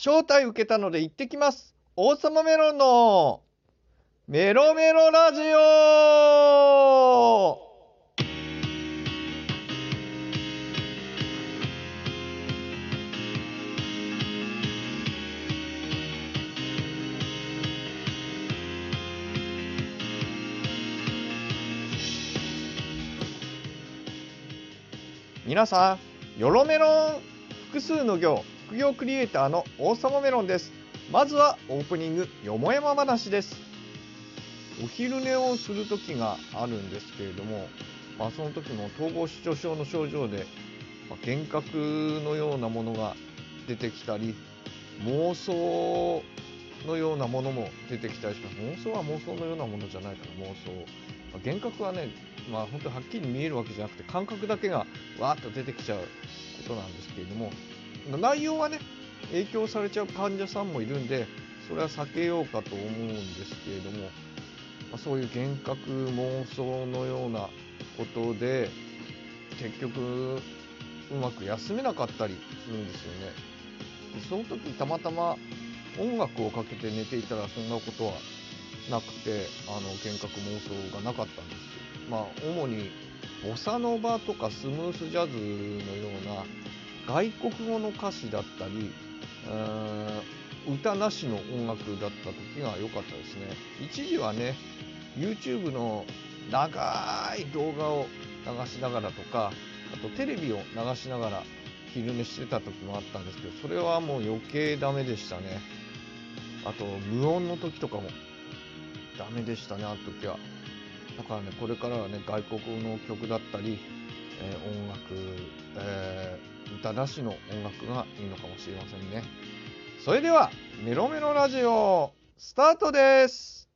招待受けたので行ってきます。王様メロンのメロメロラジオ皆さん、よろメロン複数の行、副業クリエイターの王様メロンです。まずはオープニング、よもやま話です。お昼寝をする時があるんですけれども、まあ、その時も統合失調症の症状で、まあ、幻覚のようなものが出てきたり、妄想のようなものも出てきたりします。妄想は妄想のようなものじゃないから、妄想。まあ、幻覚はね、まあ、本当はっきり見えるわけじゃなくて、感覚だけがわーっと出てきちゃうことなんですけれども、内容はね、影響されちゃう患者さんもいるんで、それは避けようかと思うんですけれども、まあ、そういう幻覚、妄想のようなことで、結局、うまく休めなかったりするんですよね。でその時たまたま音楽をかけて寝ていたらそんなことはなくて、あの幻覚妄想がなかったんですよ。まあ、主にボサノバとかスムースジャズのような外国語の歌詞だったり、歌なしの音楽だった時が良かったですね。一時はね、YouTube の長い動画を流しながらとか、あとテレビを流しながら昼寝してた時もあったんですけど、それはもう余計ダメでしたね。あと無音の時とかもダメでしたね、あの時は。だからね、これからはね、外国語の曲だったり、えー、音楽、えー、歌なしの音楽がいいのかもしれませんね。それでは、メロメロラジオ、スタートです。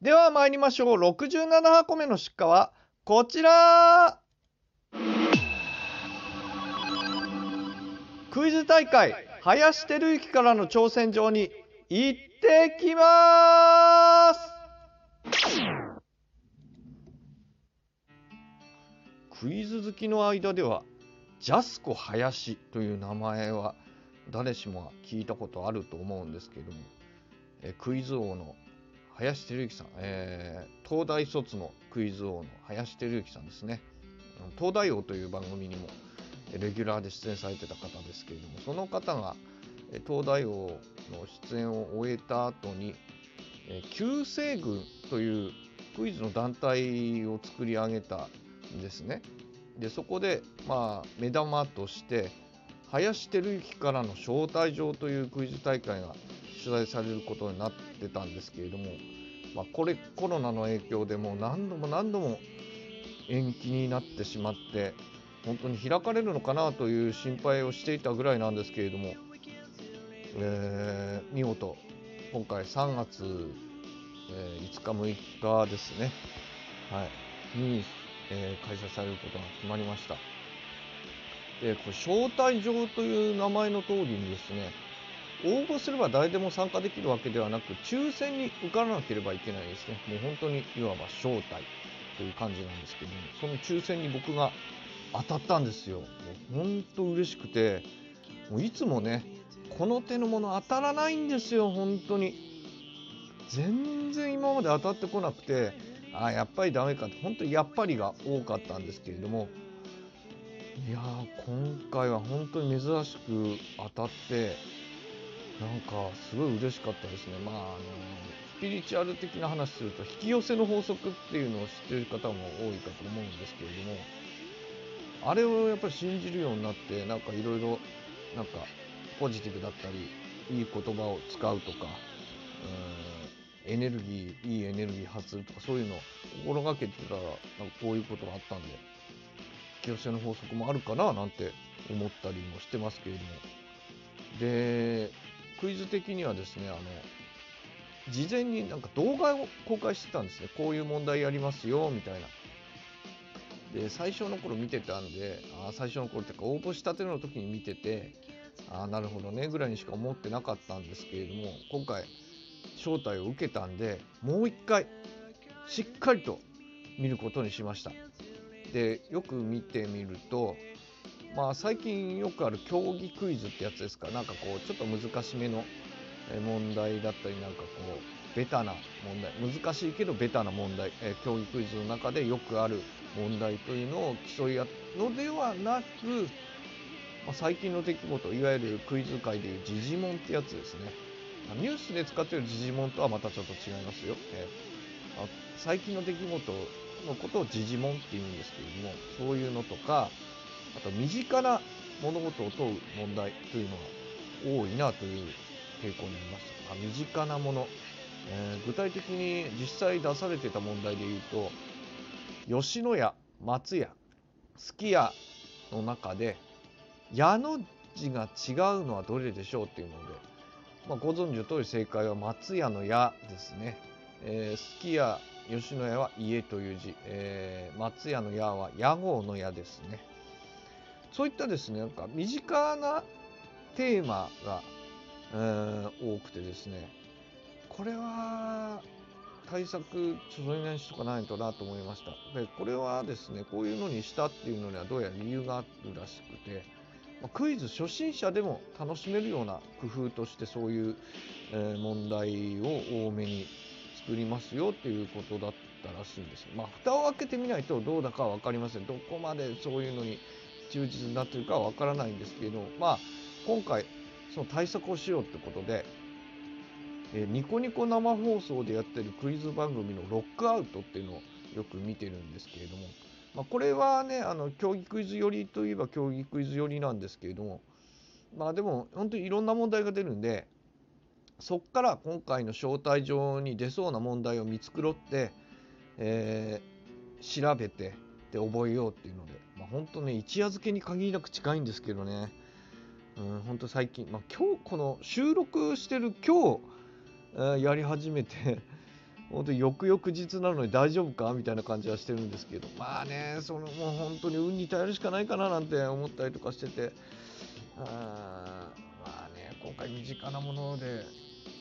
では参りましょう。67箱目の出荷は、こちらクイズ大会、林照之からの挑戦状に行ってきますクイズ好きの間ではジャスコ林という名前は誰しもが聞いたことあると思うんですけれどもえクイズ王の林照之さん、えー、東大卒のクイズ王の林照之さんですね東大王という番組にもレギュラーで出演されてた方ですけれどもその方が東大王の出演を終えた後に旧西軍というクイズの団体を作り上げたんですね。でそこで、まあ、目玉として林照之からの招待状というクイズ大会が取材されることになってたんですけれども、まあ、これコロナの影響でもう何度も何度も延期になってしまって本当に開かれるのかなという心配をしていたぐらいなんですけれども、えー、見事今回3月、えー、5日6日ですね、はい、に、えー、開催されることが決まりました。でこれ招待状という名前の通りにですね応募すれば誰でも参加できるわけではなく抽選に受からなければいけないですねもう本当にいわば招待という感じなんですけどもその抽選に僕が当たったんですよ。もう本当嬉しくて、もういつもね、この手のもの当たらないんですよ、本当に。全然今まで当たってこなくて、あ、やっぱりダメかって、本当にやっぱりが多かったんですけれども、いやー、今回は本当に珍しく当たって、なんかすごい嬉しかったですね。まあ、あのスピリチュアル的な話すると、引き寄せの法則っていうのを知ってる方も多いかと思うんですけれども、あれをやっぱり信じるようになって、なんかいろいろ、なんかポジティブだったり、いい言葉を使うとか、エネルギー、いいエネルギー発とか、そういうのを心がけてたら、なんかこういうことがあったんで、引き寄せの法則もあるかななんて思ったりもしてますけれども。で、クイズ的にはですね、あの、事前になんか動画を公開してたんですね。こういう問題やりますよ、みたいな。で最初の頃見てたんであ最初の頃っていうか応募したての時に見ててああなるほどねぐらいにしか思ってなかったんですけれども今回招待を受けたんでもう一回しっかりと見ることにしました。でよく見てみるとまあ、最近よくある競技クイズってやつですか。なんかこうちょっと難しめの問題だったりなんかこうベタな問題。難しいけどベタな問題、え競技クイズの中でよくある問題というのを競い合うのではなく、まあ、最近の出来事いわゆるクイズ界でいう時事問ってやつですね。ニュースで使っている時事問とはまたちょっと違いますよ、えー、最近の出来事のことを時事問って言うんですけれどもそういうのとかあと身近な物事を問う問題というのが多いなという傾向にあります。あ身近なもの、えー、具体的に実際出されてた問題で言うと吉野家松屋すき家の中で矢の字が違うのはどれでしょうっていうので、まあ、ご存知の通り正解は松屋の矢ですね。え、すき家吉野家は家という字、えー、松屋の屋は屋号の屋ですね。そういったですねなんか身近なテーマが、えー、多くてですねこれは対策それなしとかないとなと思いましたでこれはですねこういうのにしたっていうのにはどうやら理由があるらしくて、クイズ初心者でも楽しめるような工夫としてそういう、え、問題を多めに作りますよっていうことだったらしいんです。まあ蓋を開けてみないとどうだかは分かりません。どこまでそういうのに忠実になってるかは分からないんですけど、まあ、今回その対策をしようってことで、え、ニコニコ生放送でやってるクイズ番組のロックアウトっていうのをよく見てるんですけれども、まあ、これはねあの競技クイズ寄りといえば競技クイズ寄りなんですけれどもまあでも本当にいろんな問題が出るんでそっから今回の招待状に出そうな問題を見繕って、えー、調べてで覚えようっていうのでまあ、本当ね、一夜漬けに限りなく近いんですけどね、うん、本当最近、まあ、今日、この収録してる今日、えー、やり始めて、本当に翌々日なのに大丈夫かみたいな感じはしてるんですけど、まあね、そのもう本当に運に頼るしかないかななんて思ったりとかしてて、あまあね、今回身近なもので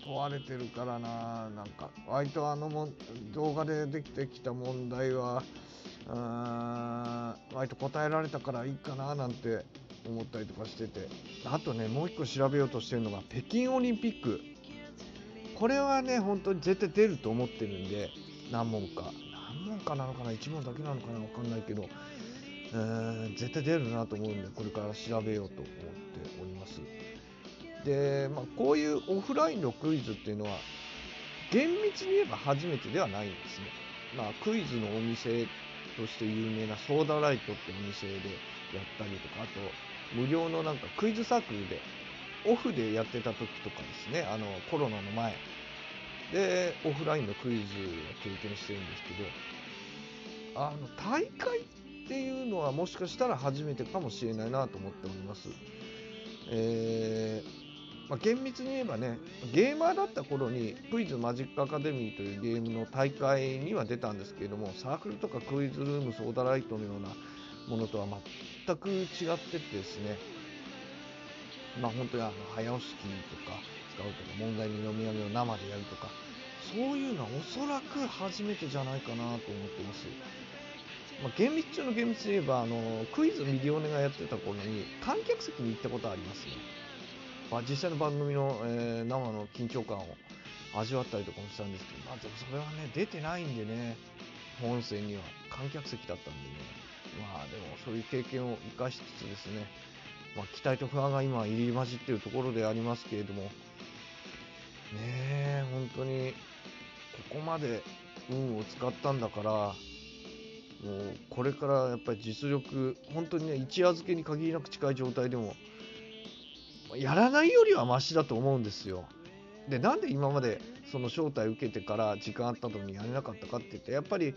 問われてるからな、なんか、割とあのも動画でできてきた問題は、あ割と答えられたからいいかななんて思ったりとかしてて。あとねもう一個調べようとしてるのが北京オリンピック。これはね本当に絶対出ると思ってるんで何問か。何問かなのかな？1問だけなのかな？分かんないけど。絶対出るなと思うんでこれから調べようと思っております。で、まあ、こういうオフラインのクイズっていうのは厳密に言えば初めてではないんですね。まあクイズのお店として有名なソーダライトってお店でやったりとか、あと、無料のなんかクイズサークルで、オフでやってた時とかですね、あの、コロナの前で、オフラインのクイズを経験してるんですけど、あの、大会っていうのはもしかしたら初めてかもしれないなと思っております。えーまあ、厳密に言えばねゲーマーだった頃にクイズマジックアカデミーというゲームの大会には出たんですけれどもサークルとかクイズルームソーダライトのようなものとは全く違っててですねまあ本当にあの早押し機とか使うとか問題の読み上げを生でやるとかそういうのはおそらく初めてじゃないかなと思ってます。まあ、厳密中の厳密で言えばあのクイズミリオネがやってた頃に観客席に行ったことありますね。まあ、実際の番組の、えー、生の緊張感を味わったりとかもしたんですけど、まあ、でもそれはね、出てないんでね、本戦には観客席だったんでね、まあでもそういう経験を生かしつつですね、まあ、期待と不安が今入り混じっているところでありますけれども、ねえ、本当にここまで運を使ったんだから、もうこれからやっぱり実力、本当にね、一夜漬けに限りなく近い状態でも、やらないよりはマシだと思うんですよ。でなんで今までその招待受けてから時間あったのにやれなかったかって言ってやっぱり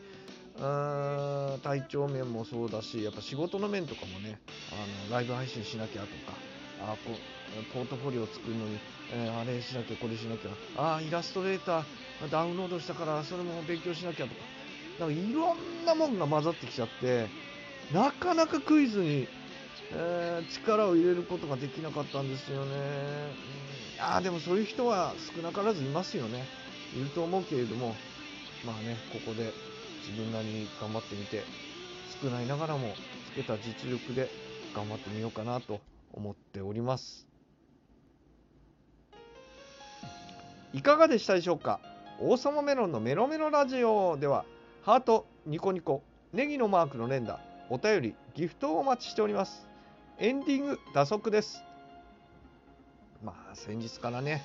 体調面もそうだしやっぱ仕事の面とかもねあのライブ配信しなきゃとかあこポートフォリオ作るのに、えー、あれしなきゃこれしなきゃあイラストレーターダウンロードしたからそれも勉強しなきゃとかなんかいろんなもんが混ざってきちゃってなかなかクイズにえー、力を入れることができなかったんですよね。うん、あでもそういう人は少なからずいますよね。いると思うけれども、まあね、ここで自分なりに頑張ってみて、少ないながらもつけた実力で、頑張ってみようかなと思っております。いかがでしたでしょうか？王様メロンのメロメロラジオではハートニコニコネギのマークの連打お便りギフトをお待ちしております。エンディング打足です。まあ先日からね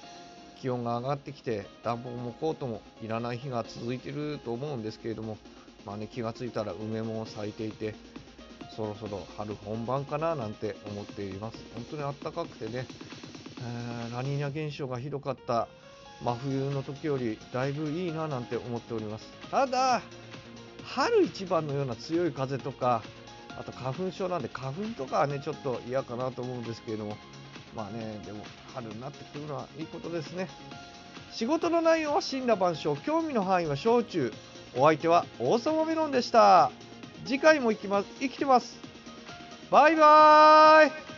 気温が上がってきて暖房もコートもいらない日が続いていると思うんですけれどもまあね気がついたら梅も咲いていてそろそろ春本番かななんて思っています。本当に暖かくてね、えーラニーニャ現象がひどかった真冬の時よりだいぶいいななんて思っております。ただ春一番のような強い風とかあと花粉症なんで花粉とかはねちょっと嫌かなと思うんですけれどもまあねでも春になってくるのはいいことですね。仕事の内容は森羅万象興味の範囲は小中。お相手は王様メロンでした。次回も行きます。生きてます。バイバーイ。